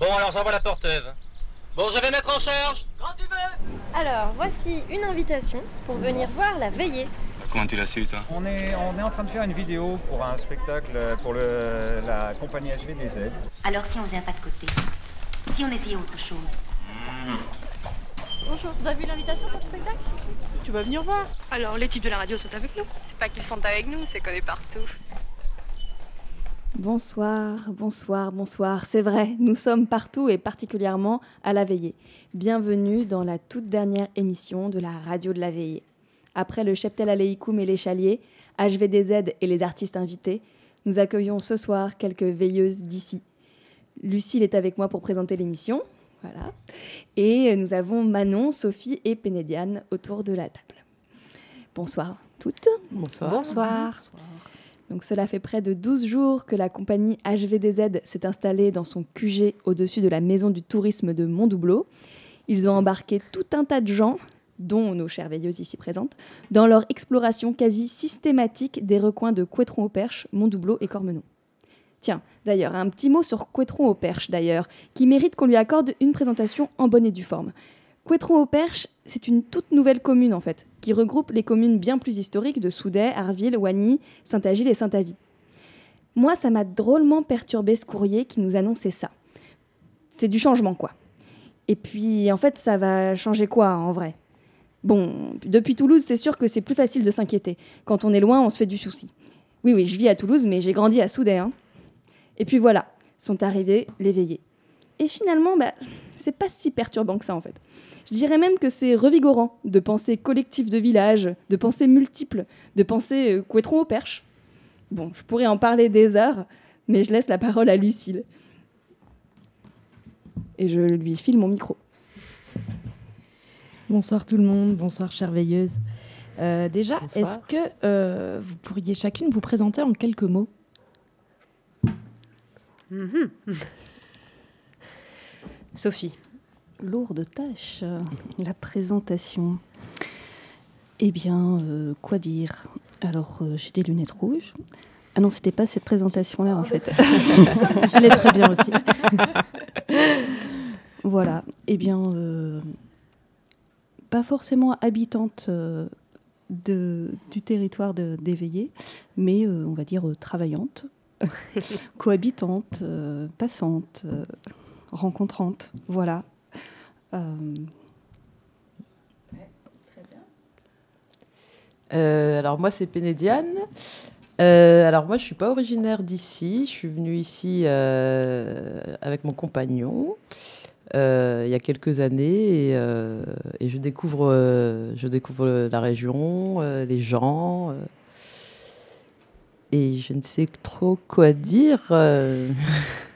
Bon, alors j'envoie la porteuse. Bon, je vais mettre en charge. Quand tu veux. Alors, voici une invitation pour venir voir la veillée. Comment tu l'as su, toi on est, on est en train de faire une vidéo pour un spectacle pour le, la compagnie HVDZ. Alors si on faisait un pas de côté Si on essayait autre chose Bonjour, vous avez vu l'invitation pour le spectacle? Tu vas venir voir Alors les types de la radio sont avec nous C'est pas qu'ils sont avec nous, c'est qu'on est partout. Bonsoir, bonsoir, bonsoir. C'est vrai, nous sommes partout et particulièrement à la veillée. Bienvenue dans la toute dernière émission de la radio de la veillée. Après le cheptel Aleikum et les chaliers, HVDZ et les artistes invités, nous accueillons ce soir quelques veilleuses d'ici. Lucille est avec moi pour présenter l'émission. Voilà. Et nous avons Manon, Sophie et Pénédiane autour de la table. Bonsoir toutes. Bonsoir. Bonsoir. Cela fait près de 12 jours que la compagnie HVDZ s'est installée dans son QG au-dessus de la maison du tourisme de Montdoubleau. Ils ont embarqué tout un tas de gens, dont nos chères veilleuses ici présentes, dans leur exploration quasi systématique des recoins de Couétron-au-Perche, Montdoubleau et Cormenon. Tiens, d'ailleurs, un petit mot sur Couétron-au-Perche, d'ailleurs, qui mérite qu'on lui accorde une présentation en bonne et due forme. Couétron-au-Perche, c'est une toute nouvelle commune en fait, qui regroupe les communes bien plus historiques de Soudet, Arville, Wagny, Saint-Agile et Saint-Avy. Moi, ça m'a drôlement perturbé ce courrier qui nous annonçait ça. C'est du changement, quoi. Et puis, en fait, ça va changer quoi, en vrai? Bon, depuis Toulouse, c'est sûr que c'est plus facile de s'inquiéter. Quand on est loin, on se fait du souci. Oui, oui, je vis à Toulouse, mais j'ai grandi à Soudet. Hein. Et puis voilà, sont arrivés les veillés. Et finalement, bah, c'est pas si perturbant que ça, en fait. Je dirais même que c'est revigorant de penser collectif de village, de penser multiple, de penser euh, couetron au perche. Bon, je pourrais en parler des heures, mais je laisse la parole à Lucille. Et je lui file mon micro. Bonsoir tout le monde, bonsoir chère veilleuse. Euh, déjà, est-ce que euh, vous pourriez chacune vous présenter en quelques mots? Mm -hmm. Sophie lourde tâche, la présentation. Eh bien, euh, quoi dire? Alors, euh, j'ai des lunettes rouges. Ah non, c'était pas cette présentation-là, en fait. Elle est très bien aussi. voilà. Eh bien, euh, pas forcément habitante de, du territoire d'éveillé, mais on va dire travaillante, cohabitante, passante, rencontrante. Voilà. Euh, Euh, alors moi c'est Pénédiane. Euh, alors moi je suis pas originaire d'ici. Je suis venue ici avec mon compagnon il y a quelques années et, et je découvre je découvre la région, les gens et je ne sais trop quoi dire.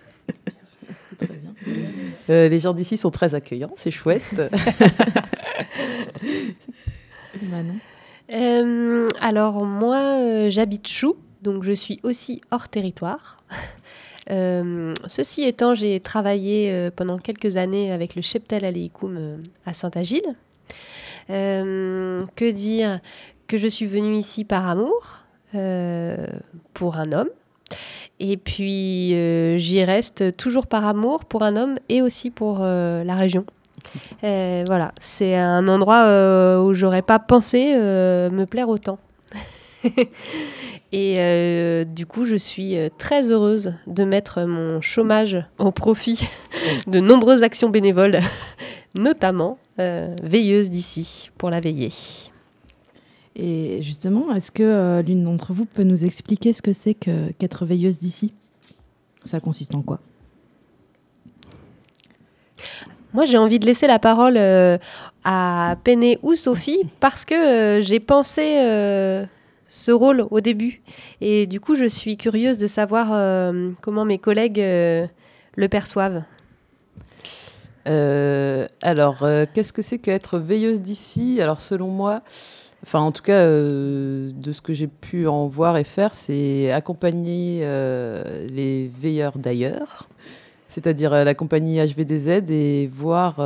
Euh, les gens d'ici sont très accueillants, c'est chouette. Manon euh, Alors moi, euh, j'habite Chou, donc je suis aussi hors territoire. Ceci étant, j'ai travaillé pendant quelques années avec le cheptel Aleikum à Saint-Agile. que dire Que je suis venue ici par amour pour un homme et puis, euh, j'y reste toujours par amour pour un homme et aussi pour euh, la région. Euh, voilà, c'est un endroit où j'aurais pas pensé me plaire autant. et du coup, je suis très heureuse de mettre mon chômage au profit de nombreuses actions bénévoles, notamment veilleuse d'ici pour la veillée. Et justement, est-ce que euh, l'une d'entre vous peut nous expliquer ce que c'est qu'être qu veilleuse d'ici? Ça consiste en quoi? Moi, j'ai envie de laisser la parole euh, à Péné ou Sophie parce que euh, j'ai pensé euh, ce rôle au début. Et du coup, je suis curieuse de savoir euh, comment mes collègues euh, le perçoivent. Euh, alors, qu'est-ce que c'est qu'être veilleuse d'ici? Alors, selon moi, Enfin, en tout cas, euh, de ce que j'ai pu en voir et faire, c'est accompagner euh, les veilleurs d'ailleurs, c'est-à-dire euh, la compagnie HVDZ et voir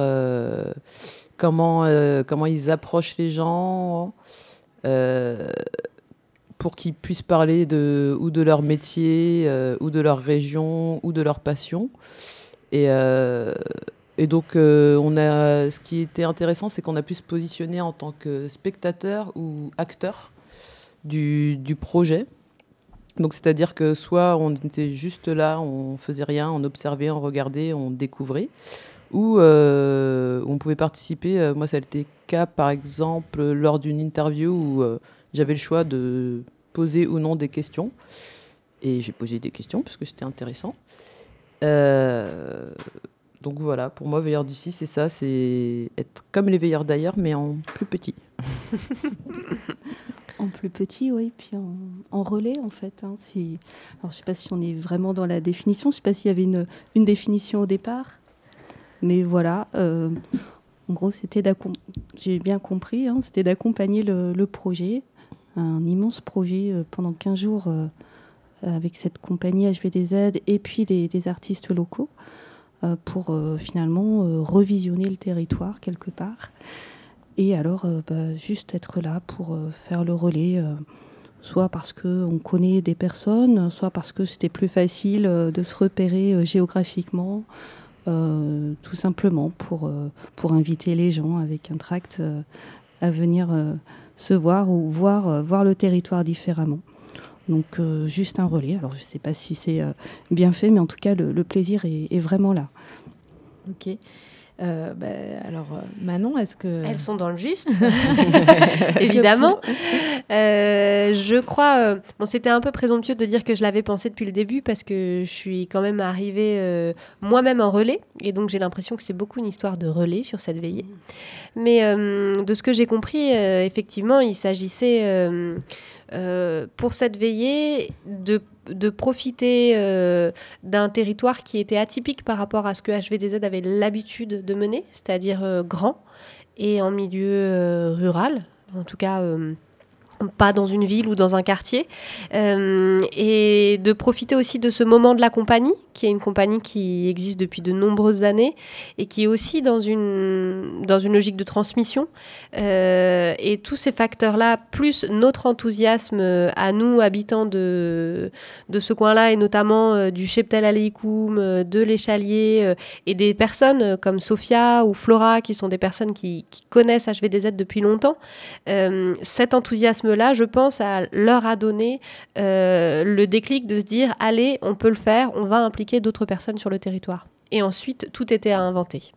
comment, comment ils approchent les gens pour qu'ils puissent parler de, ou de leur métier, ou de leur région, ou de leur passion. Et, et donc, euh, on a, ce qui était intéressant, c'est qu'on a pu se positionner en tant que spectateur ou acteur du, projet. Donc, c'est-à-dire que soit on était juste là, on faisait rien, on observait, on regardait, on découvrait, ou euh, on pouvait participer. Euh, moi, ça a été le cas, par exemple, lors d'une interview où j'avais le choix de poser ou non des questions. Et j'ai posé des questions parce que c'était intéressant. Euh, donc voilà, pour moi, veilleur d'ici, c'est ça, c'est être comme les veilleurs d'ailleurs, mais en plus petit. En plus petit, oui, puis en, relais, en fait. hein, Alors, je ne sais pas si on est vraiment dans la définition, je ne sais pas s'il y avait une, définition au départ, mais voilà. euh, en gros, c'était j'ai bien compris, hein, c'était d'accompagner le, projet, un immense projet euh, pendant 15 jours euh, avec cette compagnie HVDZ et puis des, artistes locaux pour euh, finalement euh, revisionner le territoire quelque part. Et alors, euh, bah, juste être là pour euh, faire le relais, euh, soit parce qu'on connaît des personnes, soit parce que c'était plus facile euh, de se repérer euh, géographiquement, euh, tout simplement pour, euh, pour inviter les gens avec un tract euh, à venir euh, se voir ou voir, euh, voir le territoire différemment. Donc, euh, juste un relais. Alors, je ne sais pas si c'est euh, bien fait, mais en tout cas, le, le plaisir est, est vraiment là. Ok. Euh, bah, alors, Manon, est-ce que... Elles sont dans le juste, évidemment. Euh, je crois. euh, bon, c'était un peu présomptueux de dire que je l'avais pensé depuis le début parce que je suis quand même arrivée euh, moi-même en relais et donc j'ai l'impression que c'est beaucoup une histoire de relais sur cette veillée. Mais euh, de ce que j'ai compris, euh, effectivement, il s'agissait euh, pour cette veillée de profiter euh, d'un territoire qui était atypique par rapport à ce que HVDZ avait l'habitude de mener, c'est-à-dire euh, grand et en milieu rural, en tout cas pas dans une ville ou dans un quartier, Euh, et de profiter aussi de ce moment de la compagnie, qui est une compagnie qui existe depuis de nombreuses années et qui est aussi dans une, dans une logique de transmission. Euh, et tous ces facteurs-là, plus notre enthousiasme euh, à nous, habitants de, de ce coin-là, et notamment du Cheptel Aleikum, de l'Échalier, et des personnes comme Sophia ou Flora, qui sont des personnes qui, qui connaissent HVDZ depuis longtemps, cet enthousiasme-là, je pense, à leur a donné euh, le déclic de se dire allez, on peut le faire, on va impliquer d'autres personnes sur le territoire. Et ensuite, tout était à inventer.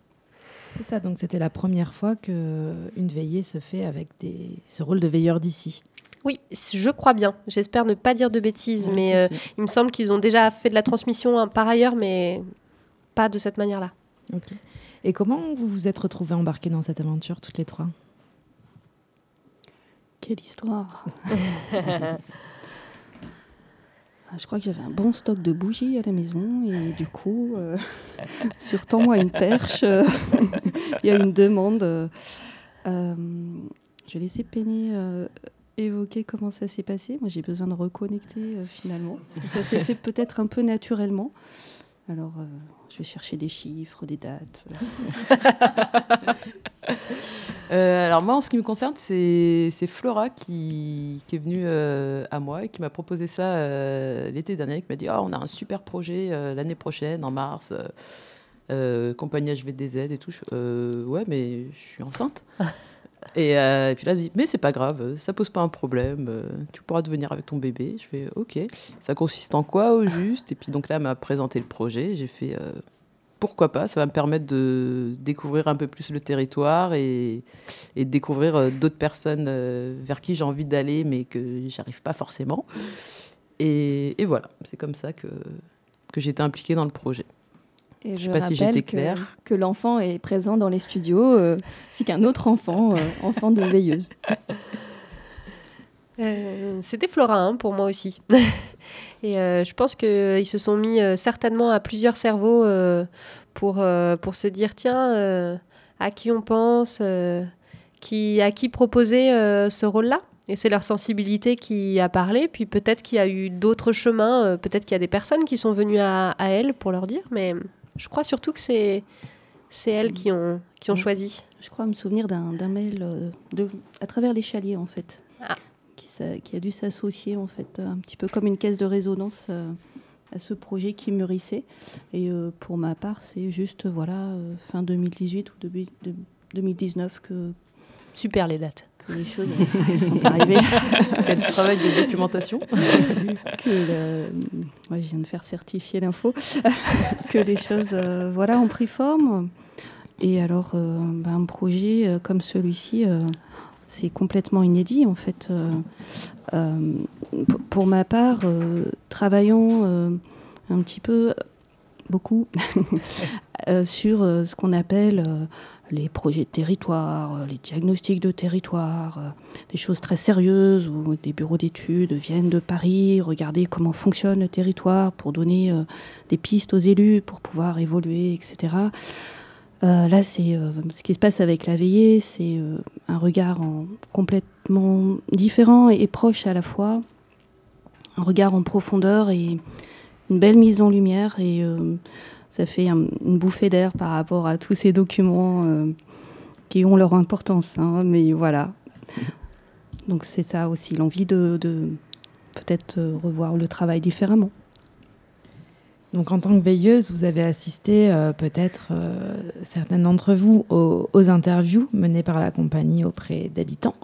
C'est ça, donc c'était la première fois que une veillée se fait avec des... ce rôle de veilleur d'ici. Oui, je crois bien. J'espère ne pas dire de bêtises, mais euh, il me semble qu'ils ont déjà fait de la transmission hein, par ailleurs, mais pas de cette manière-là. Ok. Et comment vous vous êtes retrouvés embarqués dans cette aventure, toutes les trois? Quelle histoire Ah, Je crois que j'avais un bon stock de bougies à la maison et du coup, euh, sur Tends-moi une perche, euh, il y a une demande. euh, euh, je vais laisser Penny évoquer comment ça s'est passé. Moi, j'ai besoin de reconnecter finalement. Parce que ça s'est fait peut-être un peu naturellement. Alors, euh, je vais chercher des chiffres, des dates. Euh, alors moi, en ce qui me concerne, c'est c'est Flora qui, qui est venue euh, à moi et qui m'a proposé ça l'été dernier, qui m'a dit oh, on a un super projet l'année prochaine, en mars, compagnie HVDZ et tout. Je ouais, mais je suis enceinte. et, euh, et puis là, elle dit mais c'est pas grave, ça pose pas un problème, euh, tu pourras devenir avec ton bébé. Je fais ok, ça consiste en quoi au juste? Et puis donc là, elle m'a présenté le projet, j'ai fait euh, pourquoi pas, ça va me permettre de découvrir un peu plus le territoire et, et de découvrir d'autres personnes vers qui j'ai envie d'aller mais que j'arrive pas forcément. Et, et voilà, c'est comme ça que, que j'étais impliquée dans le projet. Et Je sais pas si j'étais rappelle que- claire. Que, l'enfant est présent dans les studios, euh, ainsi qu'un autre enfant, euh, enfant de veilleuse. Euh, C'était Flora hein, pour moi aussi. Et euh, je pense qu'ils se sont mis euh, certainement à plusieurs cerveaux euh, pour, euh, pour se dire tiens, euh, à qui on pense, euh, qui, à qui proposer euh, ce rôle-là. Et c'est leur sensibilité qui a parlé. Puis peut-être qu'il y a eu d'autres chemins, peut-être qu'il y a des personnes qui sont venues à, à elles pour leur dire. Mais je crois surtout que c'est c'est elles qui ont, qui ont choisi. Je crois me souvenir d'un mail euh, de, à travers les chaliers, en fait, Ah. qui, a dû s'associer, en fait, un petit peu comme une caisse de résonance euh, à ce projet qui mûrissait. Et euh, pour ma part, c'est juste voilà euh, fin 2018 ou début de 2019 que Super les dates. que les choses sont arrivées. Quel travail de documentation. que le- ouais, je viens de faire certifier l'info, que les choses euh, voilà, ont pris forme. Et alors, euh, bah, un projet euh, comme celui-ci, euh, c'est complètement inédit en fait. Euh, euh, pour ma part, euh, travaillant euh, un petit peu, beaucoup, euh, sur euh, ce qu'on appelle euh, les projets de territoire, euh, les diagnostics de territoire, euh, des choses très sérieuses où des bureaux d'études viennent de Paris regarder comment fonctionne le territoire pour donner euh, des pistes aux élus pour pouvoir évoluer, etc. Là, c'est ce qui se passe avec la veillée, c'est un regard en- complètement différent et, et proche à la fois, un regard en profondeur et une belle mise en lumière et ça fait un- une bouffée d'air par rapport à tous ces documents euh, qui ont leur importance. hein, mais voilà. Donc c'est ça aussi, l'envie de, peut-être euh, revoir le travail différemment. Donc en tant que veilleuse, vous avez assisté euh, peut-être certaines d'entre vous aux, aux interviews menées par la compagnie auprès d'habitants.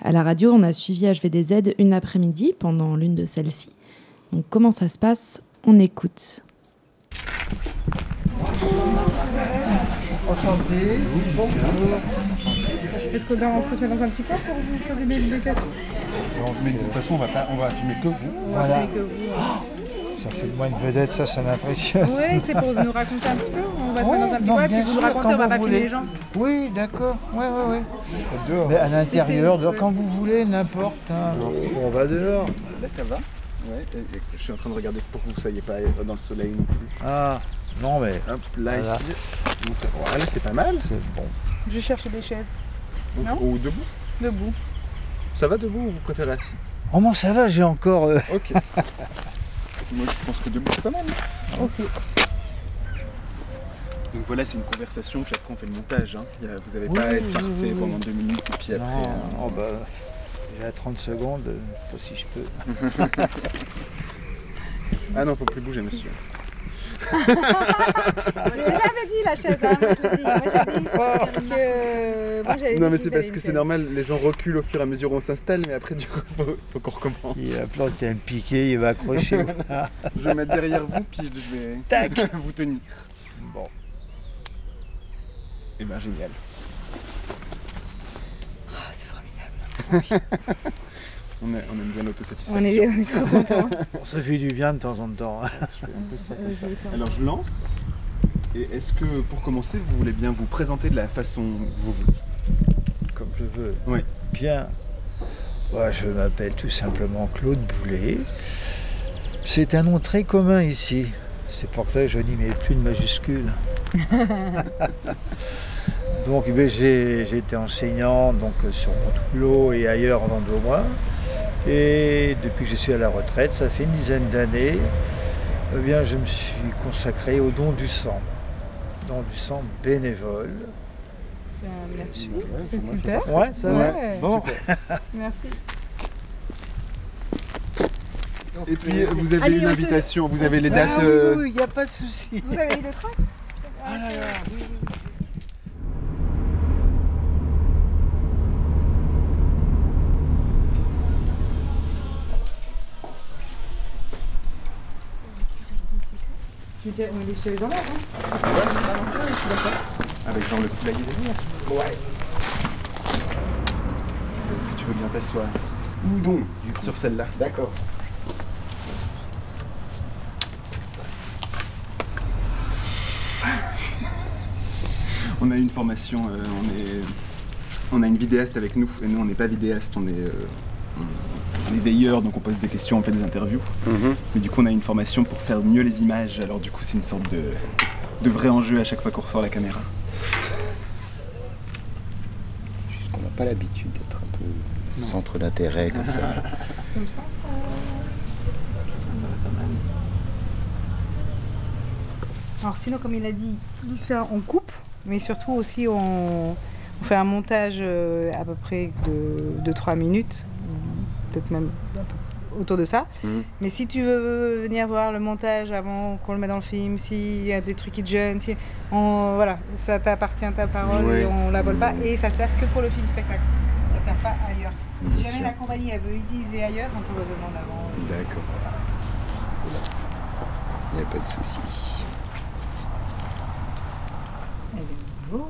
À la radio, on a suivi HVDZ une après-midi pendant l'une de celles-ci. Donc comment ça se passe? On écoute. Enchanté. Est-ce qu'on on peut se mettre dans un petit coin pour vous poser des, des questions Non, mais de toute façon, on va, pas, on va filmer que vous. Voilà. Ça fait de moi une vedette, ça, ça m'impressionne. Oui, c'est pour nous raconter un petit peu. On va se Oh, mettre dans un petit non, coin et puis vous nous racontez, on va vous pas filmer les gens. Oui, d'accord. Ouais, ouais, ouais. Dehors. Mais à l'intérieur, quand vous voulez, n'importe. hein. On va dehors. Là, ça va Ouais, je suis en train de regarder pour que vous ne soyez pas dans le soleil non plus. Ah, non, mais. Hop, là, Voilà. ici. Donc, voilà, c'est pas mal. C'est bon. Je cherche des chaises. Donc, Non Ou debout Debout. Ça va debout ou vous préférez assis Oh, moi, ça va, j'ai encore. euh, Ok. Moi, je pense que debout, c'est pas mal. Ok. Donc voilà, c'est une conversation, puis après on fait le montage. Hein. Vous n'avez Oui, pas à être oui, parfait oui, oui. pendant deux minutes, et puis après. Non, euh, oh, bah, déjà 30 secondes, euh, toi, si je peux. Ah non, faut plus bouger, monsieur. J'avais dit la chaise, hein, moi je l'ai dit. Moi j'ai dit que. Moi, j'avais dit Non, mais c'est parce que c'est normal, les gens reculent au fur et à mesure où on s'installe, mais après, du coup, faut, faut qu'on recommence. Il a planté un piqué, il va accrocher. Je vais mettre derrière vous, puis je vais Tac. vous tenir. bon. Et ben génial. Ah, c'est formidable. On, aime bien l'autosatisfaction. On est, on est trop contents. On se fait du bien de temps en temps. Alors je lance. Et est-ce que pour commencer, vous voulez bien vous présenter de la façon que vous voulez? Comme je veux. Oui. Bien. Je m'appelle tout simplement Claude Boulet. C'est un nom très commun ici. C'est pour ça que je n'y mets plus de majuscules. donc, bien, j'ai été enseignant donc, sur Montoulot et ailleurs en Vendômois. Et depuis que je suis à la retraite, ça fait une dizaine d'années, eh bien, je me suis consacré au don du sang. Don du sang bénévole. Ben, Merci, Ouais, c'est super. Ouais, ça va. Ouais. Bon. Merci. Et puis vous avez Allez, une se- invitation, vous avez les Ah dates. oui, euh, oui, il n'y a pas de souci. Vous avez eu le tract Ah là là, oui, Je vais dire, on est chez les enfants. Hein. Avec Jean le poulailler derrière. Ouais. Est-ce que tu veux bien t'asseoir? Ou donc, sur celle-là. D'accord. On a eu une formation, euh, on, est, on a une vidéaste avec nous, et nous on n'est pas vidéaste, on est, euh, on est veilleur, donc on pose des questions, on fait des interviews. Mais du coup on a une formation pour faire mieux les images, alors du coup c'est une sorte de, de vrai enjeu à chaque fois qu'on ressort la caméra. Juste qu'on n'a pas l'habitude d'être un peu centre d'intérêt comme ça. Comme ça, Alors sinon, comme il a dit, tout ça on coupe, mais surtout aussi on, on fait un montage euh, à peu près de, de 3 minutes, peut-être même autour de ça. Mhm. Mais si tu veux venir voir le montage avant qu'on le mette dans le film, s'il y a des trucs qui te gênent, si on, voilà, ça t'appartient ta parole Ouais. et on la vole pas. Et ça sert que pour le film spectacle. Ça sert pas ailleurs. Si jamais sûr. la compagnie elle veut utiliser ailleurs, on te le demande avant. D'accord. Il n'y a pas de souci. Bonjour.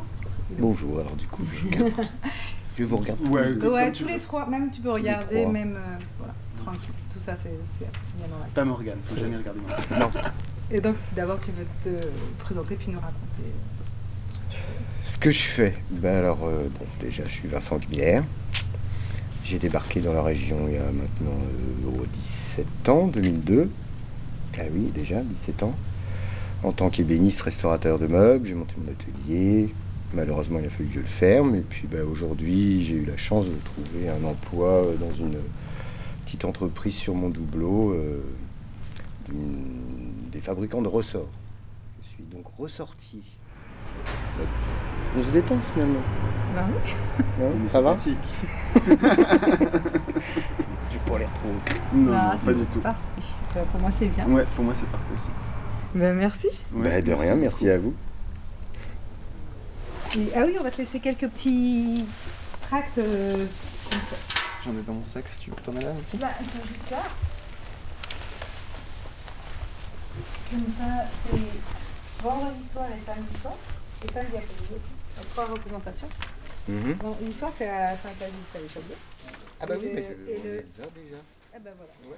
Bonjour, alors du coup, je, je vous regarde. tous Ouais, les deux. Ouais, tous les trois, même tu peux regarder, même euh, voilà, tranquille. Tout ça, c'est bien normal. Pas Morgane, faut jamais regarder Morgane. Non. Et donc, d'abord tu veux te présenter puis nous raconter. Ce que je fais, ben alors, euh, bon, déjà, je suis Vincent Guimère. J'ai débarqué dans la région il y a maintenant euh, oh, 17 ans, 2002. Ah oui, déjà, 17 ans. En tant qu'ébéniste, restaurateur de meubles, j'ai monté mon atelier. Malheureusement, il a fallu que je le ferme. Et puis ben, aujourd'hui, j'ai eu la chance de trouver un emploi euh, dans une petite entreprise sur mon doubleau euh, des fabricants de ressorts. Je suis donc ressorti. On se détend finalement. Bah oui. Hein, ça va. J'ai pas l'air trop. Non, Ah, pas du tout. parfait. Bah, Pour moi, c'est bien. Ouais, pour moi c'est parfait aussi. Ben, merci. Ouais, Bah, de rien, merci à vous. Et- ah oui, on va te laisser quelques petits tracts euh, comme ça. J'en ai dans mon sac si tu veux. T'en as là aussi Bah, ils sont juste là. Comme ça, c'est vendredi soir et samedi soir. Et samedi après-midi aussi. Donc, trois représentations. Mhm. Bon, l'histoire, c'est à Saint-Agis, à l'échappée. Ah bah Et oui, le- mais je- on le- les a déjà. Ah bah voilà.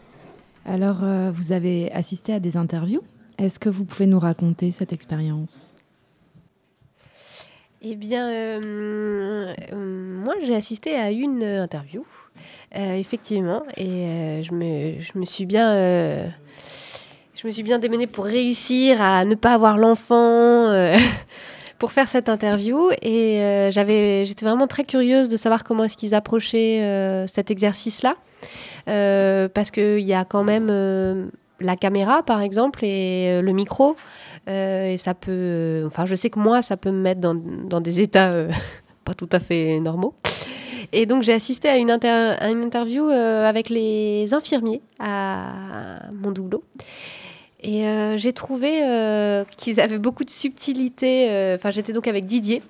Alors, euh, vous avez assisté à des interviews? Est-ce que vous pouvez nous raconter cette expérience? Eh bien, euh, euh, moi, j'ai assisté à une euh, interview, effectivement, et je, me, je me suis bien, je me suis bien démenée pour réussir à ne pas avoir l'enfant. pour faire cette interview et j'avais j'étais vraiment très curieuse de savoir comment est-ce qu'ils approchaient cet exercice là parce qu'il y a quand même la caméra par exemple et le micro et ça peut euh, enfin je sais que moi ça peut me mettre dans, dans des états euh, pas tout à fait normaux et donc j'ai assisté à une, inter- à une interview euh, avec les infirmiers à mon doublot et euh, j'ai trouvé euh, qu'ils avaient beaucoup de subtilité. euh, Enfin, j'étais donc avec Didier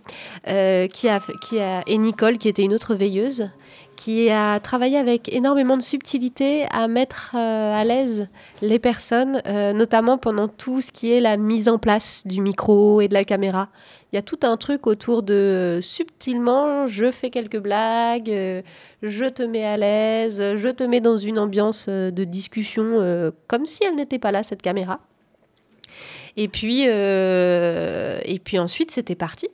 euh, qui a, qui a, et Nicole, qui était une autre veilleuse, qui a travaillé avec énormément de subtilité à mettre euh, à l'aise les personnes, euh, notamment pendant tout ce qui est la mise en place du micro et de la caméra. Il y a tout un truc autour de subtilement, je fais quelques blagues, euh, je te mets à l'aise, je te mets dans une ambiance de discussion comme si elle n'était pas là, cette caméra. Et puis, et puis ensuite, c'était parti.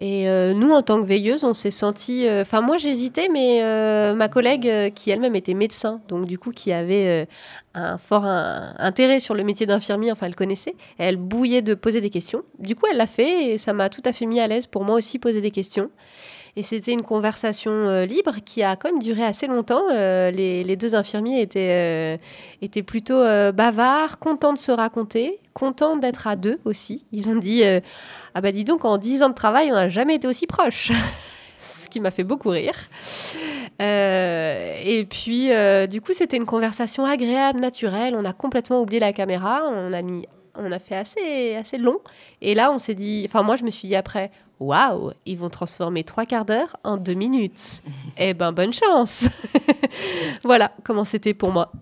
Et euh, nous, en tant que veilleuse, on s'est senti. Enfin, moi, j'hésitais, mais euh, ma collègue, euh, qui elle-même était médecin, donc du coup, qui avait euh, un fort intérêt sur le métier d'infirmier, enfin, elle connaissait, elle bouillait de poser des questions. Du coup, elle l'a fait et ça m'a tout à fait mis à l'aise pour moi aussi poser des questions. Et c'était une conversation euh, libre qui a quand même duré assez longtemps. Euh, les, deux infirmiers étaient, euh, étaient plutôt bavards, contents de se raconter, contents d'être à deux aussi. Ils ont dit Ah bah dis donc, en dix ans de travail, on n'a jamais été aussi proches. Ce qui m'a fait beaucoup rire. Et puis, du coup, c'était une conversation agréable, naturelle. On a complètement oublié la caméra. On a mis, on a fait assez, assez long. Et là, on s'est dit, enfin, moi, je me suis dit après, waouh, ils vont transformer trois quarts d'heure en deux minutes. eh ben, bonne chance. voilà comment c'était pour moi.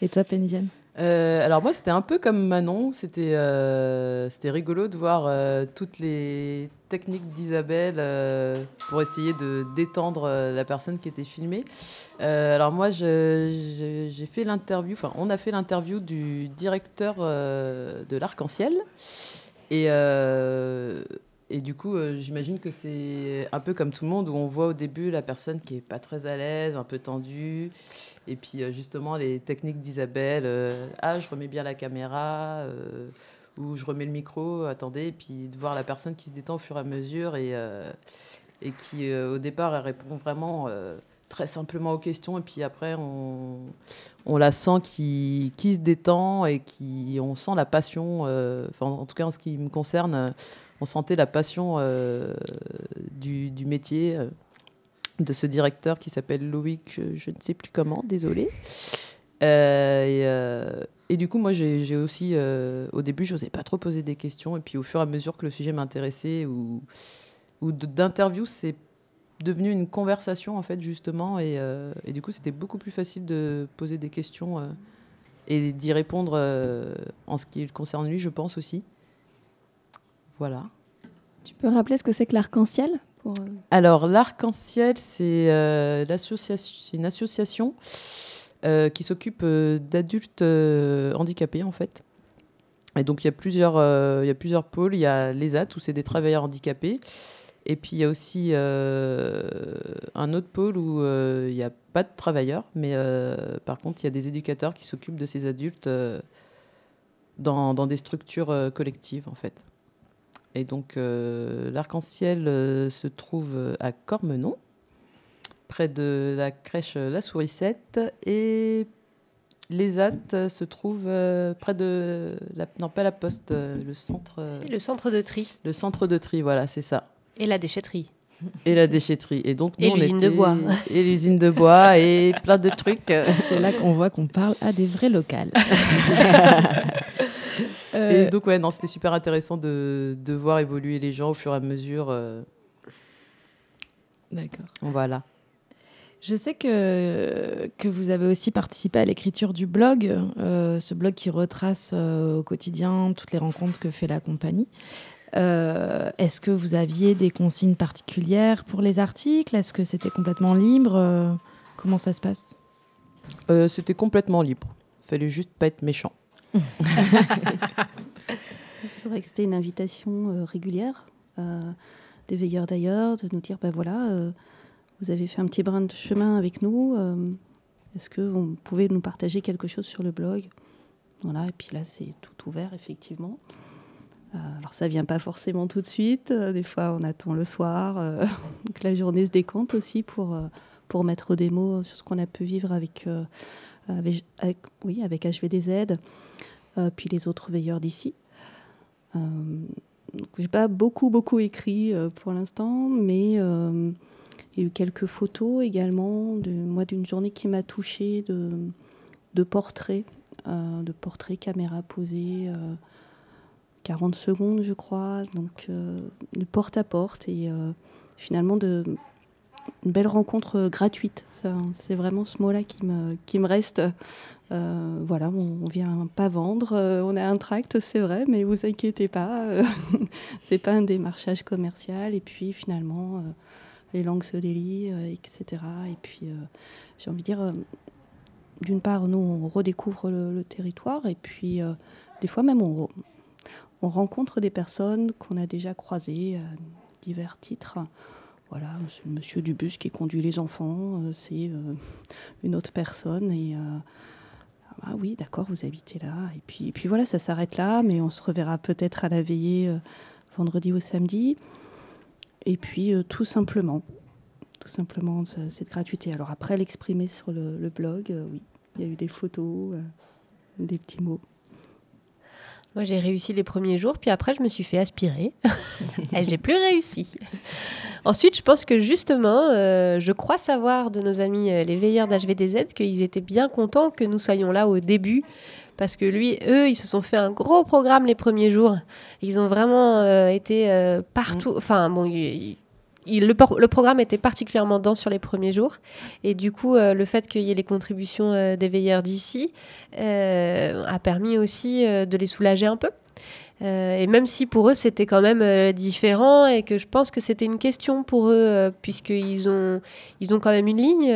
Et toi, Pénidienne Euh, alors moi, c'était un peu comme Manon. C'était euh, c'était rigolo de voir euh, toutes les techniques d'Isabelle pour essayer de détendre la personne qui était filmée. Alors moi, j'ai fait l'interview, enfin on a fait l'interview du directeur de l'Arc-en-Ciel. Et, et du coup, j'imagine que c'est un peu comme tout le monde où on voit au début la personne qui est pas très à l'aise, un peu tendue. Et puis euh, justement, les techniques d'Isabelle, euh, ah, je remets bien la caméra, euh, ou je remets le micro, attendez, et puis de voir la personne qui se détend au fur et à mesure et, qui, au départ, elle répond vraiment très simplement aux questions, et puis après, on, on la sent qui, qui se détend et qui, on sent la passion, enfin, en tout cas en ce qui me concerne, on sentait la passion du, du métier. Euh. de ce directeur qui s'appelle Loïc, je ne sais plus comment, désolé. Euh, et, euh, et, du coup, moi, j'ai aussi, euh, au début, je n'osais pas trop poser des questions. Et puis, au fur et à mesure que le sujet m'intéressait ou, ou d'interview, c'est devenu une conversation, en fait, justement. Et, et du coup, c'était beaucoup plus facile de poser des questions et d'y répondre en ce qui concerne lui, je pense aussi. Voilà. Tu peux rappeler ce que c'est que l'arc-en-ciel pour... Alors, l'arc-en-ciel, c'est une association euh, qui s'occupe euh, d'adultes euh, handicapés en fait. Et donc il y a plusieurs, y a plusieurs pôles. Il y a l'ESAT où c'est des travailleurs handicapés. Et puis il y a aussi un autre pôle où il n'y a pas de travailleurs, mais par contre il y a des éducateurs qui s'occupent de ces adultes dans, des structures collectives en fait. Et donc l'arc-en-ciel se trouve à Cormenon près de la crèche La Sourisette. Et l'ESAT se trouve euh, près de la, non pas la poste, euh, le centre. Euh, le centre de tri. Le centre de tri, voilà, c'est ça. Et la déchetterie. Et la déchetterie. Et donc et l'usine de bois. Et l'usine de bois et plein de trucs. C'est là qu'on voit qu'on parle à des vrais locales. Et donc ouais, non, c'était super intéressant de, de, voir évoluer les gens au fur et à mesure. D'accord. Voilà. Je sais que, que vous avez aussi participé à l'écriture du blog, euh, ce blog qui retrace euh, au quotidien toutes les rencontres que fait la compagnie. Euh, Est-ce que vous aviez des consignes particulières pour les articles? Est-ce que c'était complètement libre? Euh, Comment ça se passe? C'était complètement libre. Il fallait juste pas être méchant. C'est vrai que c'était une invitation régulière des veilleurs d'ailleurs de nous dire ben voilà vous avez fait un petit brin de chemin avec nous. Euh, est-ce que vous pouvez nous partager quelque chose sur le blog? Voilà, et puis là, c'est tout ouvert, effectivement. Euh, alors, ça vient pas forcément tout de suite. Euh, des fois, on attend le soir. donc, la journée se décompte aussi pour, pour mettre des mots sur ce qu'on a pu vivre avec, avec, avec, oui, avec HVDZ, puis les autres veilleurs d'ici. J'ai pas beaucoup, beaucoup écrit pour l'instant, mais il y a eu quelques photos également, de, moi d'une journée qui m'a touchée, de, portraits, euh, de portraits caméra posée, 40 euh, secondes je crois, donc euh, de porte à porte et finalement de, une belle rencontre gratuite. C'est vraiment ce mot-là qui me, reste. voilà, on, ne vient pas vendre, on a un tract, c'est vrai, mais vous inquiétez pas, c'est pas un démarchage commercial. Et puis finalement, les langues se délient, euh, etc. Et puis, euh, j'ai envie de dire, euh, d'une part, nous, on redécouvre le, territoire, et puis, des fois même, on, on, rencontre des personnes qu'on a déjà croisées à divers titres. Voilà, c'est le monsieur du bus qui conduit les enfants, c'est une autre personne, et ah oui, d'accord, vous habitez là. Et puis, et puis voilà, ça s'arrête là, mais on se reverra peut-être à la veillée vendredi ou samedi. Et puis euh, tout simplement, tout simplement cette gratuité. Alors après, l'exprimer sur le, blog, euh, oui, il y a eu des photos, euh, des petits mots. Moi, j'ai réussi les premiers jours, puis après, je me suis fait aspirer. Et j'ai plus réussi. Ensuite, je pense que justement, je crois savoir de nos amis les veilleurs d'HVDZ qu'ils étaient bien contents que nous soyons là au début parce que lui, eux, ils se sont fait un gros programme les premiers jours. Ils ont vraiment euh, été euh, partout. Mm. Enfin, bon, il, le, programme était particulièrement dense sur les premiers jours. Et du coup, euh, le fait qu'il y ait les contributions des veilleurs d'ici a permis aussi de les soulager un peu. Euh, et même si pour eux c'était quand même euh, différent et que je pense que c'était une question pour eux euh, puisqu'ils ont, ils ont quand même une ligne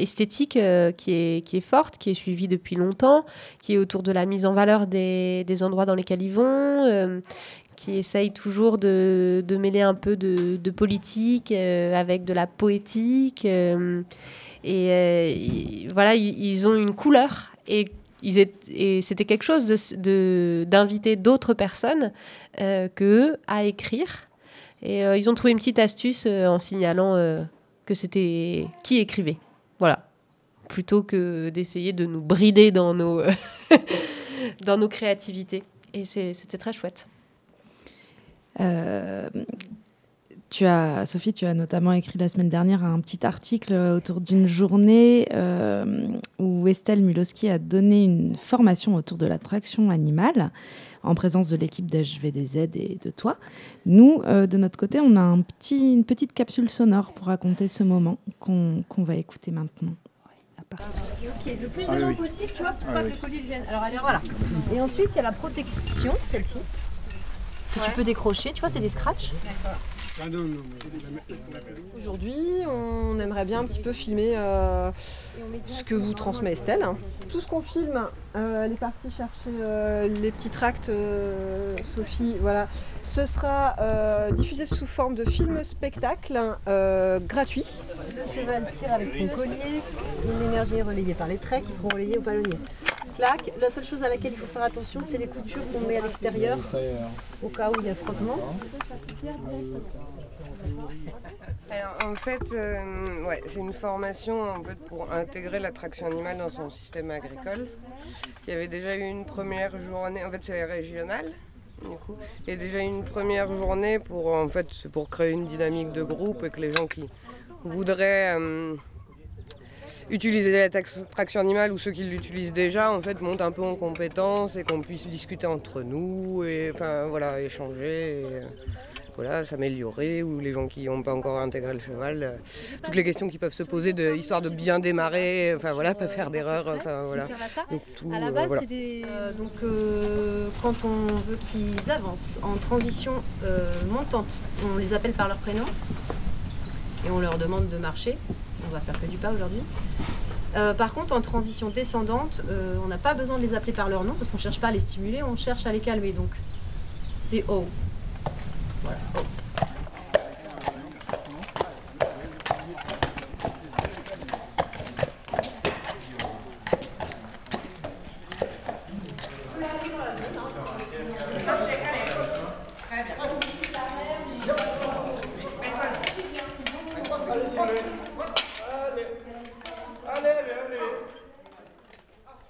esthétique qui, est, qui est forte, qui est suivie depuis longtemps, qui est autour de la mise en valeur des, des endroits dans lesquels ils vont, qui essaye toujours de, de, mêler un peu de, de politique avec de la poétique. et voilà, ils, ont une couleur. Et et c'était quelque chose d'inviter d'autres personnes euh, à écrire. Et euh, ils ont trouvé une petite astuce euh, en signalant euh, que c'était qui écrivait. Voilà. Plutôt que d'essayer de nous brider dans nos, dans nos créativités. Et c'était très chouette. Tu as, Sophie, tu as notamment écrit la semaine dernière un petit article autour d'une journée euh, où Estelle Mulowski a donné une formation autour de l'attraction animale en présence de l'équipe d'HVDZ et de toi. Nous, euh, de notre côté, on a un petit, une petite capsule sonore pour raconter ce moment qu'on va écouter maintenant. le plus Ah oui, d'élan oui. possible, tu vois, pour Ah pas oui. que le collier vienne. Alors, allez, voilà. Et ensuite, il y a la protection, celle-ci, que tu peux décrocher. Tu vois, c'est des scratchs. Aujourd'hui, on aimerait bien un petit peu filmer euh, ce que vous transmet Estelle. Tout ce qu'on filme, euh, elle est partie chercher euh, les petits tracts, euh, Sophie, voilà. Ce sera euh, diffusé sous forme de film spectacle euh, gratuit. Le cheval tire avec son collier et l'énergie est relayée par les traits qui seront relayés au palonnier. La seule chose à laquelle il faut faire attention, c'est les coutures qu'on met à l'extérieur au cas où il y a frottement. Alors, en fait, euh, ouais, c'est une formation en fait, pour intégrer l'attraction animale dans son système agricole. Il y avait déjà eu une première journée, en fait c'est régional, du coup. Il y a déjà eu une première journée pour, en fait, pour créer une dynamique de groupe et que les gens qui voudraient euh, utiliser l'attraction animale ou ceux qui l'utilisent déjà, en fait, montent un peu en compétence et qu'on puisse discuter entre nous et enfin voilà, échanger. et, euh, voilà, s'améliorer, ou les gens qui n'ont pas encore intégré le cheval, euh, toutes les questions qui peuvent se poser, de, histoire de bien démarrer, enfin voilà, pas faire d'erreur, enfin voilà. Donc, tout, À la euh, base, voilà. c'est des. euh, donc, quand on veut qu'ils avancent en transition euh, montante, on les appelle par leur prénom et on leur demande de marcher. On va faire que du pas aujourd'hui. Euh, par contre, en transition descendante, euh, on n'a pas besoin de les appeler par leur nom parce qu'on ne cherche pas à les stimuler, on cherche à les calmer. Donc, c'est O. Voilà. O.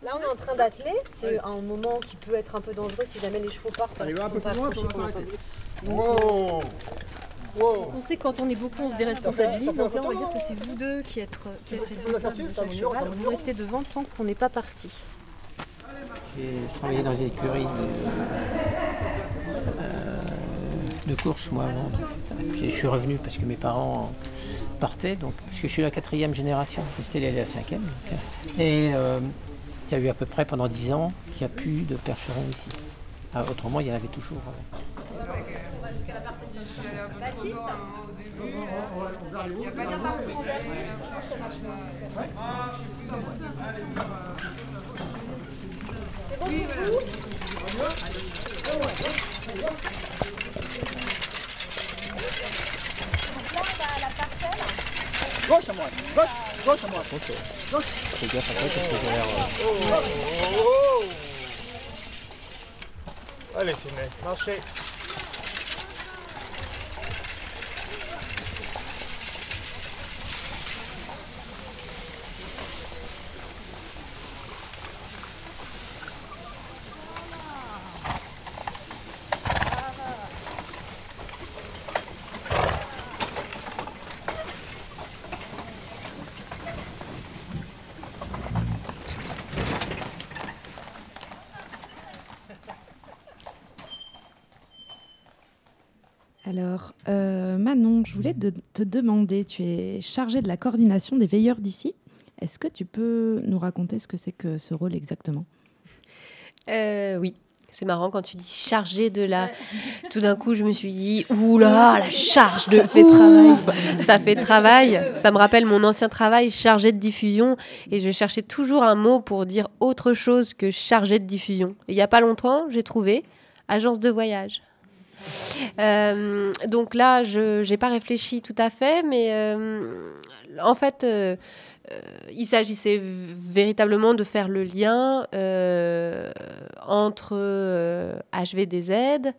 Là, on est en train d'atteler. C'est un moment qui peut être un peu dangereux si jamais les chevaux partent. alors qu'ils sont pas accrochés, qu'on a pas vu. Donc, On sait que quand on est beaucoup, on se déresponsabilise. Donc là, on va dire que c'est vous deux qui êtes, qui êtes responsables de chaque cheval. Vous restez devant tant qu'on n'est pas parti. J'ai travaillé dans une écurie de, euh, de course, moi, avant. Puis je suis revenu parce que mes parents partaient, donc, parce que je suis la quatrième génération. Estelle, elle est la cinquième. donc, euh, et euh, il y a eu à peu près pendant dix ans qu'il n'y a plus de percherons ici. Ah, autrement, il y en avait toujours. euh, Baptiste C'est bon pour vous Donc là, on va à la parcelle. Gauche à moi, gauche, gauche à moi. Fais gaffe après parce que j'ai l'air. euh, Oh, oh, oh. Allez, Sidney, marchez. Alors, euh, Manon, je voulais de- te demander, tu es chargée de la coordination des veilleurs d'ici. Est-ce que tu peux nous raconter ce que c'est que ce rôle exactement? Euh, oui. C'est marrant quand tu dis chargé de la. Tout d'un coup, je me suis dit, oula, la charge de Ça fait ouf travail. Ça fait travail. Ça me rappelle mon ancien travail, chargé de diffusion. Et je cherchais toujours un mot pour dire autre chose que chargé de diffusion. Et il n'y a pas longtemps, j'ai trouvé agence de voyage. Euh, donc là, je n'ai pas réfléchi tout à fait, mais euh, en fait, euh, il s'agissait véritablement de faire le lien entre HVDZ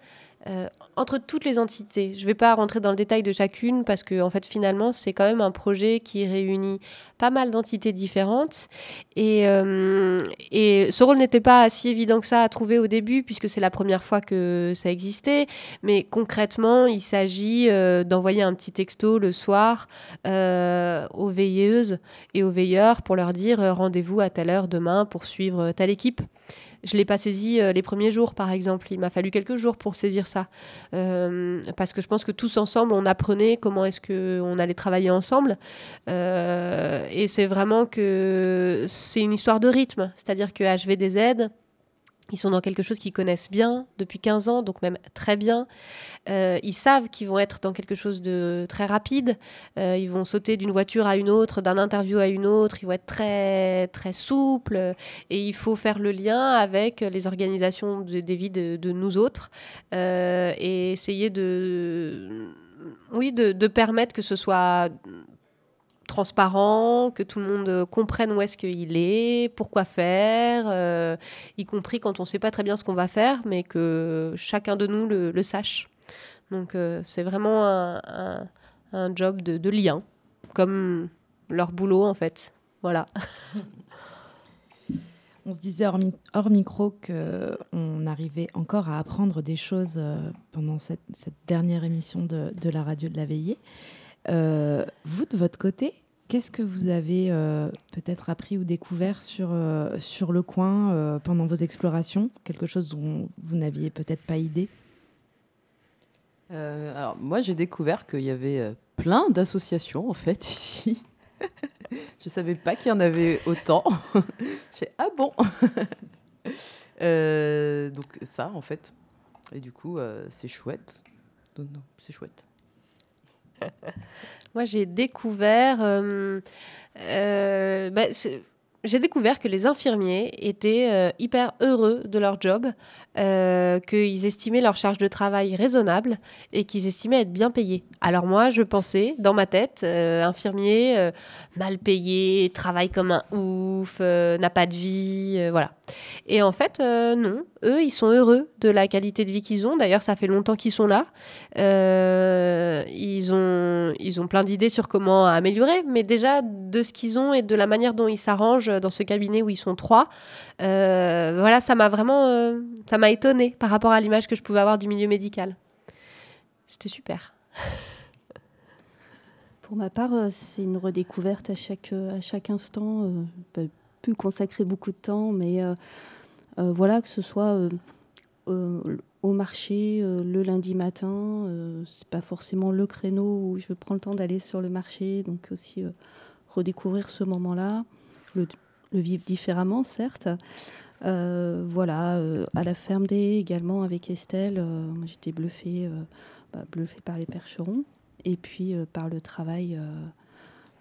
euh, entre toutes les entités. Je ne vais pas rentrer dans le détail de chacune parce que en fait finalement c'est quand même un projet qui réunit pas mal d'entités différentes et, euh, ce rôle n'était pas si évident que ça à trouver au début puisque c'est la première fois que ça existait mais concrètement il s'agit euh, d'envoyer un petit texto le soir aux veilleuses et aux veilleurs pour leur dire rendez-vous à telle heure demain pour suivre telle équipe. Je ne l'ai pas saisi euh, les premiers jours, par exemple. Il m'a fallu quelques jours pour saisir ça. Euh, parce que je pense que tous ensemble, on apprenait comment est-ce qu'on allait travailler ensemble. Euh, et c'est vraiment que c'est une histoire de rythme. C'est-à-dire que HVDZ, ils sont dans quelque chose qu'ils connaissent bien depuis 15 ans, donc même très bien. Euh, ils savent qu'ils vont être dans quelque chose de très rapide. Euh, ils vont sauter d'une voiture à une autre, d'un interview à une autre. Ils vont être très, très souples. Et il faut faire le lien avec les organisations des vies de, nous autres euh, et essayer de, oui, de, de permettre que ce soit transparent, que tout le monde comprenne où est-ce qu'il est, pourquoi faire, euh, y compris quand on ne sait pas très bien ce qu'on va faire, mais que chacun de nous le, sache. Donc euh, c'est vraiment un, job de, lien, comme leur boulot en fait. Voilà. On se disait hors, micro qu'on arrivait encore à apprendre des choses euh, pendant cette, dernière émission de, la radio de la veillée. Vous, de votre côté, Qu'est-ce que vous avez euh, peut-être appris ou découvert sur, euh, sur le coin euh, pendant vos explorations? Quelque chose dont vous n'aviez peut-être pas idée? Alors, moi, j'ai découvert qu'il y avait plein d'associations, en fait, ici. Je ne savais pas qu'il y en avait autant. j'ai Ah bon? Donc, ça, en fait. Et du coup, c'est chouette. C'est chouette. Moi, j'ai découvert. Euh, euh, bah, découvert que les infirmiers étaient euh, hyper heureux de leur job, qu'ils estimaient leur charge de travail raisonnable et qu'ils estimaient être bien payés. Alors moi, je pensais, dans ma tête, euh, infirmier, mal payé, travaille comme un ouf, n'a pas de vie, voilà. Et en fait, non, eux, ils sont heureux de la qualité de vie qu'ils ont. D'ailleurs, ça fait longtemps qu'ils sont là. ils, ont, ils ont plein d'idées sur comment améliorer, mais déjà de ce qu'ils ont et de la manière dont ils s'arrangent dans ce cabinet où ils sont trois. Euh, voilà, ça m'a vraiment, euh, ça m'a étonné par rapport à l'image que je pouvais avoir du milieu médical. C'était super. Pour ma part, euh, c'est une redécouverte à chaque, à chaque instant. Pas pu consacrer beaucoup de temps, mais voilà, que ce soit au marché le lundi matin, c'est pas forcément le créneau où je prends le temps d'aller sur le marché, donc aussi redécouvrir ce moment-là, le, vivre différemment, certes. Euh, voilà, euh, à la ferme des également avec Estelle, euh, j'étais bluffée, bah, bluffée par les percherons et puis par le travail,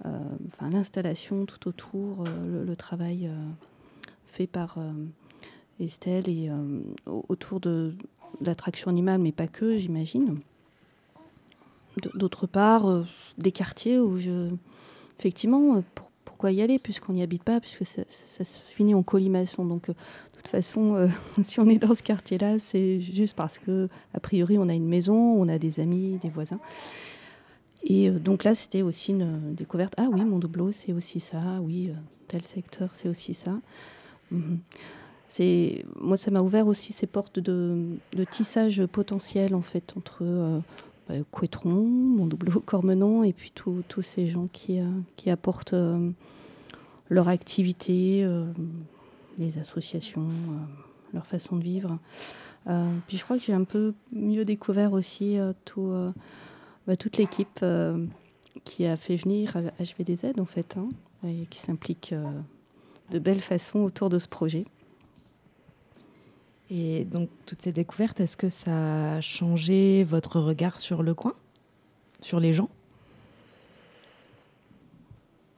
enfin l'installation tout autour, le, travail fait par Estelle et autour de, l'attraction animale, mais pas que, j'imagine. D'autre part, des quartiers où je, effectivement, pour pourquoi y aller puisqu'on n'y habite pas, puisque ça, se finit en collimation. Donc, euh, de toute façon, euh, si on est dans ce quartier-là, c'est juste parce que, a priori, on a une maison, on a des amis, des voisins. Et euh, donc là, c'était aussi une découverte. Ah oui, mon doublot, c'est aussi ça. Oui, tel secteur, c'est aussi ça. Mhm. Moi, ça m'a ouvert aussi ces portes de, tissage potentiel en fait entre euh, Couetron, mon double Cormenon, et puis tous ces gens qui, euh, apportent euh, leur activité, les associations, leur façon de vivre. puis je crois que j'ai un peu mieux découvert aussi bah, toute l'équipe qui a fait venir HVDZ en fait, hein, et qui s'implique de belle façon autour de ce projet. Et donc, toutes ces découvertes, est-ce que ça a changé votre regard sur le coin? Sur les gens?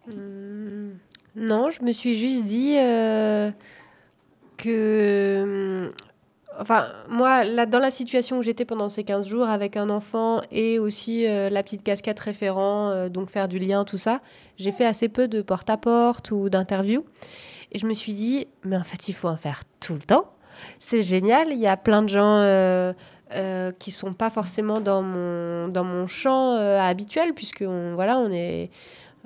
Hum, Non, je me suis juste dit euh, que. Hum, enfin, moi, là, dans la situation où j'étais pendant ces 15 jours avec un enfant et aussi euh, la petite casquette référent, euh, donc faire du lien, tout ça, j'ai fait assez peu de porte-à-porte ou d'interviews. Et je me suis dit, mais en fait, il faut en faire tout le temps c'est génial. Il y a plein de gens euh, euh, qui sont pas forcément dans mon, dans mon champ euh, habituel, puisque on, voilà, on est,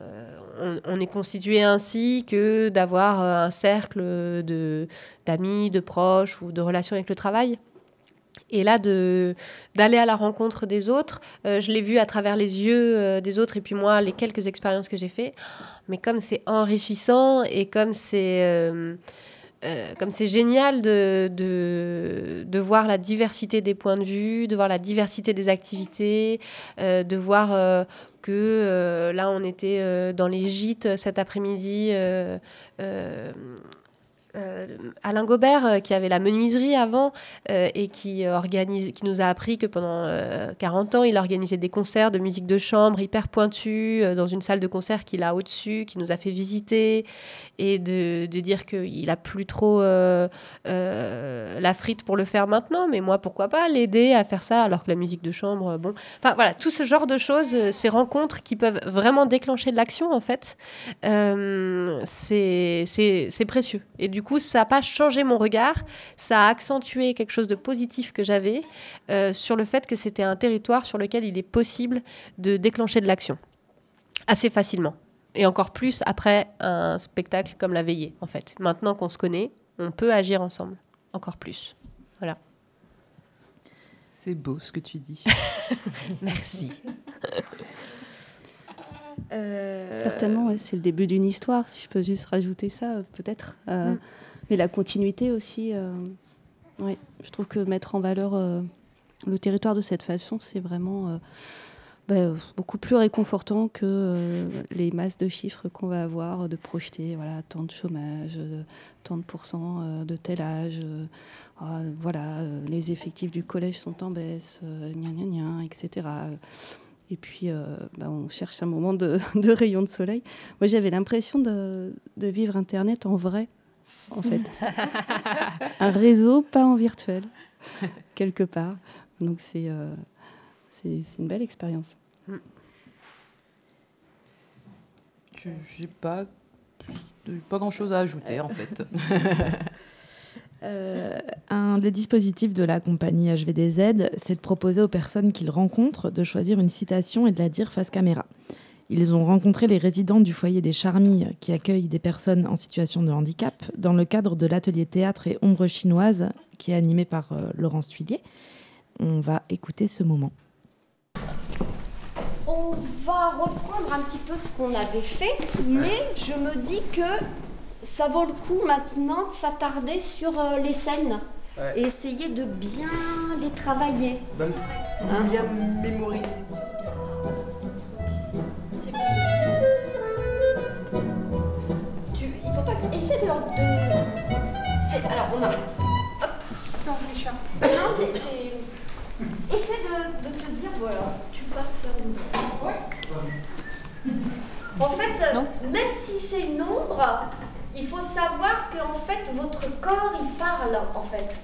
euh, on, est constitué ainsi que d'avoir euh, un cercle de, d'amis, de proches ou de relations avec le travail. Et là, de, d'aller à la rencontre des autres, je l'ai vu à travers les yeux des autres et puis moi, les quelques expériences que j'ai fait. Mais comme c'est enrichissant et comme c'est, euh, comme c'est génial de, voir la diversité des points de vue, de voir la diversité des activités, euh, de voir euh, que là, on était dans les gîtes cet après-midi. Euh, Alain Gobert, euh, qui avait la menuiserie avant euh, et qui, organise, qui nous a appris que pendant euh, 40 ans, il organisait des concerts de musique de chambre hyper pointus euh, dans une salle de concert qu'il a au-dessus, qui nous a fait visiter et de, de dire qu'il a plus trop la frite pour le faire maintenant, mais moi, pourquoi pas l'aider à faire ça alors que la musique de chambre, bon. Enfin voilà, tout ce genre de choses, ces rencontres qui peuvent vraiment déclencher de l'action en fait, euh, c'est précieux. Et du coup, ça n'a pas changé mon regard, ça a accentué quelque chose de positif que j'avais euh, sur le fait que c'était un territoire sur lequel il est possible de déclencher de l'action assez facilement. Et encore plus après un spectacle comme La Veillée, en fait. Maintenant qu'on se connaît, on peut agir ensemble, encore plus. Voilà. C'est beau ce que tu dis. Merci. Euh, Certainement, ouais, c'est le début d'une histoire, si je peux juste rajouter ça, euh, peut-être. Euh, Mm. Mais la continuité aussi, euh, ouais, je trouve que mettre en valeur le territoire de cette façon, c'est vraiment bah, beaucoup plus réconfortant que les masses de chiffres qu'on va avoir, de projeter, voilà, tant de chômage, tant de pourcents de tel âge, ah, voilà, les effectifs du collège sont en baisse, gna gna gna, etc. Et puis, euh, bah, on cherche un moment de, de rayon de soleil. Moi, j'avais l'impression de, de vivre Internet en vrai, en fait. un réseau, pas en virtuel, quelque part. Donc, c'est euh, une belle expérience. Je- J'ai pas, pas grand chose à ajouter en fait. Euh, un des dispositifs de la compagnie HVDZ, c'est de proposer aux personnes qu'ils rencontrent de choisir une citation et de la dire face caméra. Ils ont rencontré les résidents du foyer des Charmilles qui accueillent des personnes en situation de handicap dans le cadre de l'atelier théâtre et ombre chinoise qui est animé par euh, Laurence Tuillier. On va écouter ce moment. On va reprendre un petit peu ce qu'on avait fait, mais je me dis que ça vaut le coup maintenant de s'attarder sur euh, les scènes Ouais. et essayer de bien les travailler. Hein bien mémoriser. C'est Tu, il faut pas. Essaie de. de- c'est- alors on arrête. Hop. Attends, les chats. Non, c'est. c'est- Essaie de, de te dire voilà, tu pars faire une. En fait, même si c'est une ombre, il faut savoir que en fait votre corps il parle en fait.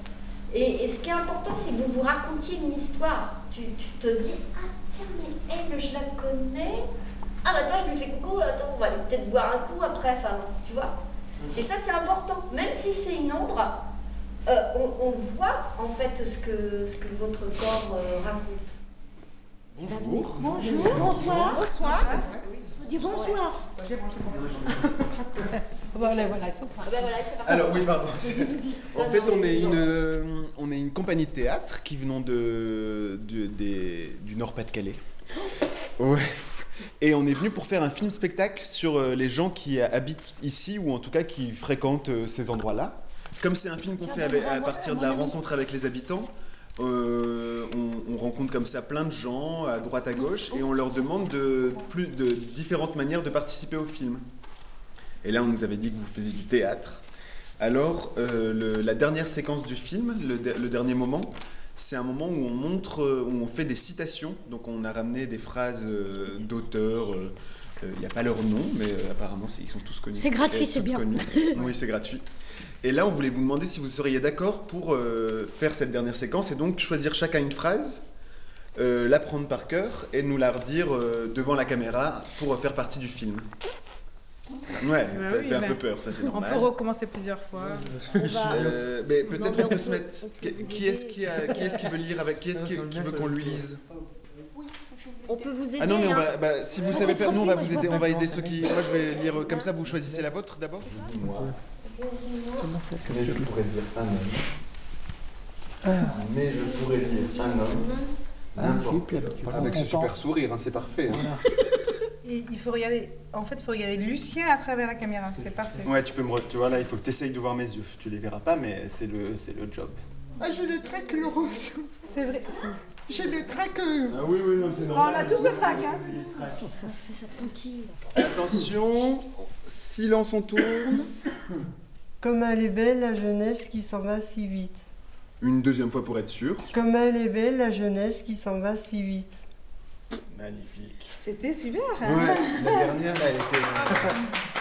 Et, et ce qui est important, c'est que vous vous racontiez une histoire. Tu, tu te dis ah tiens mais elle je la connais. Ah bah attends je lui fais coucou. Attends on va aller peut-être boire un coup après. Enfin tu vois. Et ça c'est important. Même si c'est une ombre, euh, on, on voit en fait ce que ce que votre corps euh, raconte. Bonjour. Bonjour. Bonsoir. Bonsoir. On dit bonsoir. Voilà, voilà, ils sont Ah bah voilà, ils sont partis. Alors oui, pardon. en Non, fait, on est, une, euh, on est une compagnie de théâtre qui venons de, de- des- du Nord-Pas-de-Calais. Ouais. Et on est venu pour faire un film-spectacle sur euh, les gens qui habitent ici ou en tout cas qui fréquentent euh, ces endroits-là. Comme c'est un film qu'on fait à partir de la rencontre avec les habitants, euh, on, on rencontre comme ça plein de gens à droite à gauche et on leur demande de, plus, de différentes manières de participer au film. Et là, on nous avait dit que vous faisiez du théâtre. Alors, euh, le- la dernière séquence du film, le, de- le dernier moment, c'est un moment où on montre, euh, où on fait des citations. Donc, on a ramené des phrases euh, d'auteurs. euh, Il n'y a pas leur nom, mais apparemment, ils sont tous connus. C'est gratuit, c'est bien. oui, c'est gratuit. Et là, on voulait vous demander si vous seriez d'accord pour euh, faire cette dernière séquence et donc choisir chacun une phrase, euh, la prendre par cœur et nous la redire euh, devant la caméra pour faire partie du film. Ouais, Bah ça oui, fait un bah, peu peur, ça c'est On normal. peut recommencer plusieurs fois. Euh, mais peut-être on peut se mettre. Qui est-ce qui, a- qui est-ce qui veut lire avec Qui est-ce qui, qui veut qu'on lui lise On peut vous aider. Ah non, mais on hein. va, bah, si vous savez faire, nous on va vous aider, on va aider ceux qui. Moi je vais lire comme ça, vous choisissez la vôtre d'abord Mais je pourrais dire un homme. Mais je pourrais dire un homme. N'importe quel. Avec ce super sourire, hein, c'est parfait. hein. Et il faut regarder, en fait, il faut regarder Lucien à travers la caméra, c'est parfait. Ouais, tu peux me. re- Tu vois là, il faut que tu essayes de voir mes yeux. Tu les verras pas, mais c'est le, c'est le job. Ah, j'ai le trac, Laurence. C'est vrai. J'ai le trac. euh. Ah oui, oui, non, c'est On a tous le trac, hein Attention, silence, on tourne. Comme elle est belle, la jeunesse qui s'en va si vite. Une deuxième fois pour être sûr. Comme elle est belle, la jeunesse qui s'en va si vite. Magnifique. C'était super. Ouais, hein la dernière, elle était.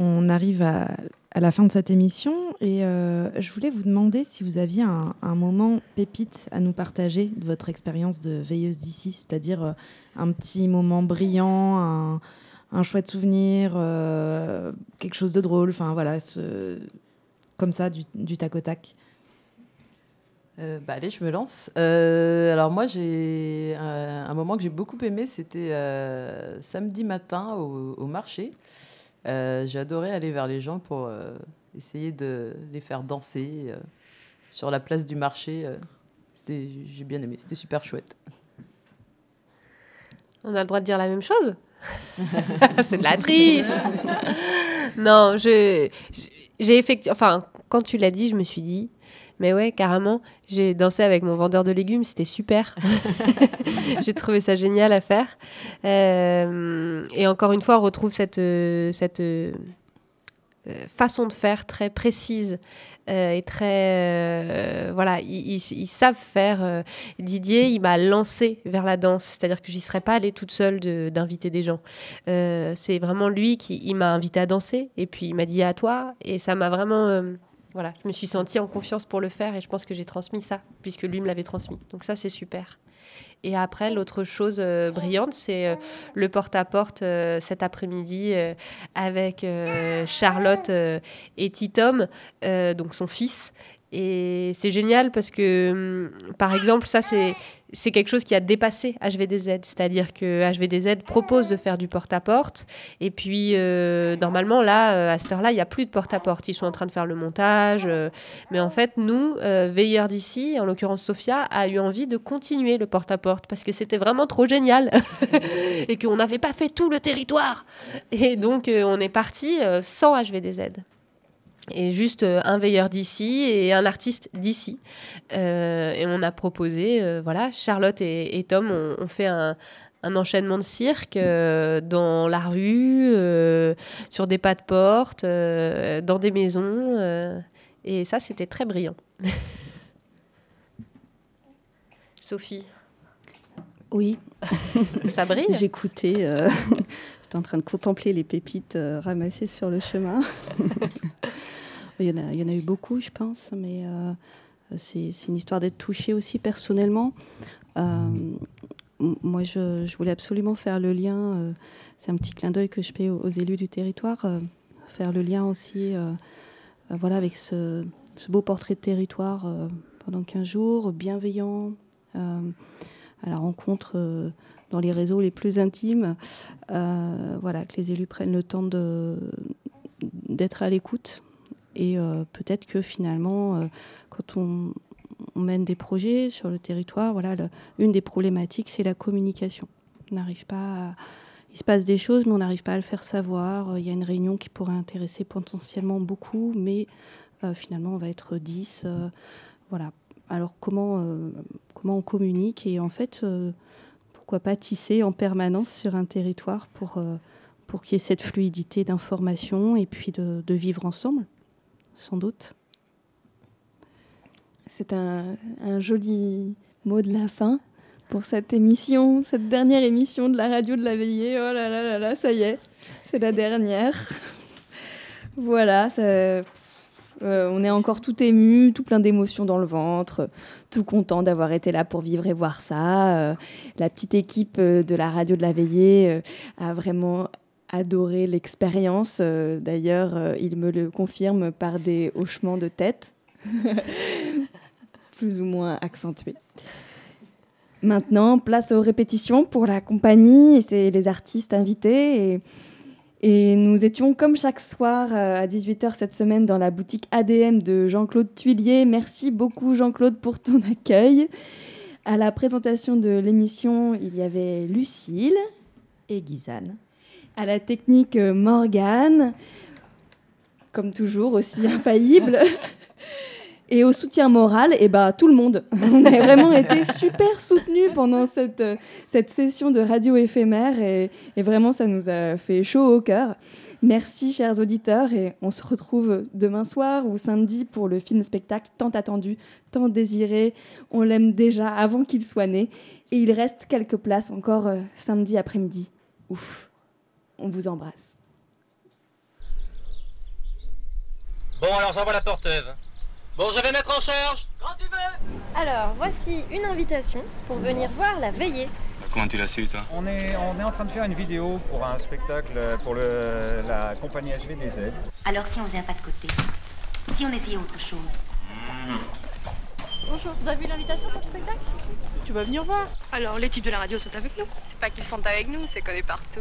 On arrive à, la fin de cette émission et euh, je voulais vous demander si vous aviez un, moment pépite à nous partager de votre expérience de veilleuse d'ici, c'est-à-dire euh, un petit moment brillant, un, un chouette souvenir, euh, quelque chose de drôle, enfin voilà, comme ça, du, du tac au tac. Bah allez, je me lance. Alors moi, j'ai un moment que j'ai beaucoup aimé, c'était samedi matin au marché. Euh, j'ai adoré aller vers les gens pour euh, essayer de les faire danser euh, sur la place du marché. euh. C'était, j'ai bien aimé, c'était super chouette. On a le droit de dire la même chose? C'est de la triche Non, je- j'ai effectivement... Enfin, quand tu l'as dit, je me suis dit... Mais ouais, carrément, j'ai dansé avec mon vendeur de légumes, c'était super. j'ai trouvé ça génial à faire. Euh, et encore une fois, on retrouve cette, euh, cette euh, façon de faire très précise euh, et très voilà ils, ils- ils savent faire Didier il m'a lancé vers la danse c'est-à-dire que j'y serais pas allée toute seule de- d'inviter des gens c'est vraiment lui qui il m'a invité à danser et puis il m'a dit à toi et ça m'a vraiment voilà je me suis sentie en confiance pour le faire et je pense que j'ai transmis ça puisque lui me l'avait transmis donc ça c'est super et après, l'autre chose euh, brillante, c'est euh, le porte-à-porte euh, cet après-midi avec Charlotte et Titom, donc son fils. Et c'est génial parce que, hum, par exemple, ça, c'est, quelque chose qui a dépassé HVDZ. C'est-à-dire que HVDZ propose de faire du porte-à-porte. Et puis, euh, normalement, là, euh, à cette heure-là, il n'y a plus de porte-à-porte. Ils sont en train de faire le montage. euh, mais en fait, nous, veilleurs d'ici, en l'occurrence Sophia, a eu envie de continuer le porte-à-porte parce que c'était vraiment trop génial et qu'on n'avait pas fait tout le territoire. Et donc, on est parti sans HVDZ. Et juste euh, un veilleur d'ici et un artiste d'ici. Euh, et on a proposé, euh, voilà, Charlotte et, et Tom ont, fait un, un enchaînement de cirque euh, dans la rue, sur des pas de porte, dans des maisons. et ça, c'était très brillant. Sophie. Oui. Ça brille? J'écoutais. En train de contempler les pépites euh, ramassées sur le chemin. il, y en a, il y en a eu beaucoup, je pense, mais euh, c'est une histoire d'être touchée aussi personnellement. Euh, moi, je, je voulais absolument faire le lien. euh, c'est un petit clin d'œil que je fais aux, élus du territoire. faire le lien aussi voilà, avec ce, ce beau portrait de territoire pendant 15 jours, bienveillant, à la rencontre dans les réseaux les plus intimes. Euh, voilà, que les élus prennent le temps d'être à l'écoute. Et euh, peut-être que finalement, euh, quand on, mène des projets sur le territoire, voilà, une des problématiques, c'est la communication. On n'arrive pas Il se passe des choses, mais on n'arrive pas à le faire savoir. Il y a une réunion qui pourrait intéresser potentiellement beaucoup, mais finalement, on va être 10. euh, voilà. Alors, comment, comment on communique? Et en fait, pourquoi pas tisser en permanence sur un territoire pour, euh, pour qu'il y ait cette fluidité d'information et puis de, vivre ensemble, sans doute. C'est un, un joli mot de la fin pour cette émission, cette dernière émission de la radio de la veillée. Oh là là là là, ça y est, c'est la dernière. voilà, ça- Euh, on est encore tout ému, tout plein d'émotions dans le ventre, tout content d'avoir été là pour vivre et voir ça. Euh, la petite équipe euh, de la radio de la veillée a vraiment adoré l'expérience. D'ailleurs, il me le confirme par des hochements de tête, plus ou moins accentués. Maintenant, place aux répétitions pour la compagnie c'est les artistes invités. Et nous étions comme chaque soir euh, à 18h cette semaine dans la boutique ADM de Jean-Claude Tuilier. Merci beaucoup Jean-Claude pour ton accueil. À la présentation de l'émission, il y avait Lucille et Gizane. À la technique, euh, Morgane, comme toujours aussi infaillible. Et au soutien moral, et bah, tout le monde. On a vraiment été super soutenus pendant cette, euh, cette session de radio éphémère et, vraiment ça nous a fait chaud au cœur. Merci chers auditeurs et on se retrouve demain soir ou samedi pour le film-spectacle tant attendu, tant désiré. On l'aime déjà avant qu'il soit né et il reste quelques places encore euh, samedi après-midi. Ouf, on vous embrasse. Bon, alors j'envoie la porteuse. Bon, je vais mettre en charge. Alors, voici une invitation pour venir voir la veillée. Comment tu l'as su, toi On est, on est en train de faire une vidéo pour un spectacle pour le, la compagnie HVDZ. Alors si on faisait un pas de côté Si on essayait autre chose Bonjour, vous avez vu l'invitation pour le spectacle? Tu vas venir voir Alors, les types de la radio sont avec nous. C'est pas qu'ils sont avec nous, c'est qu'on est partout.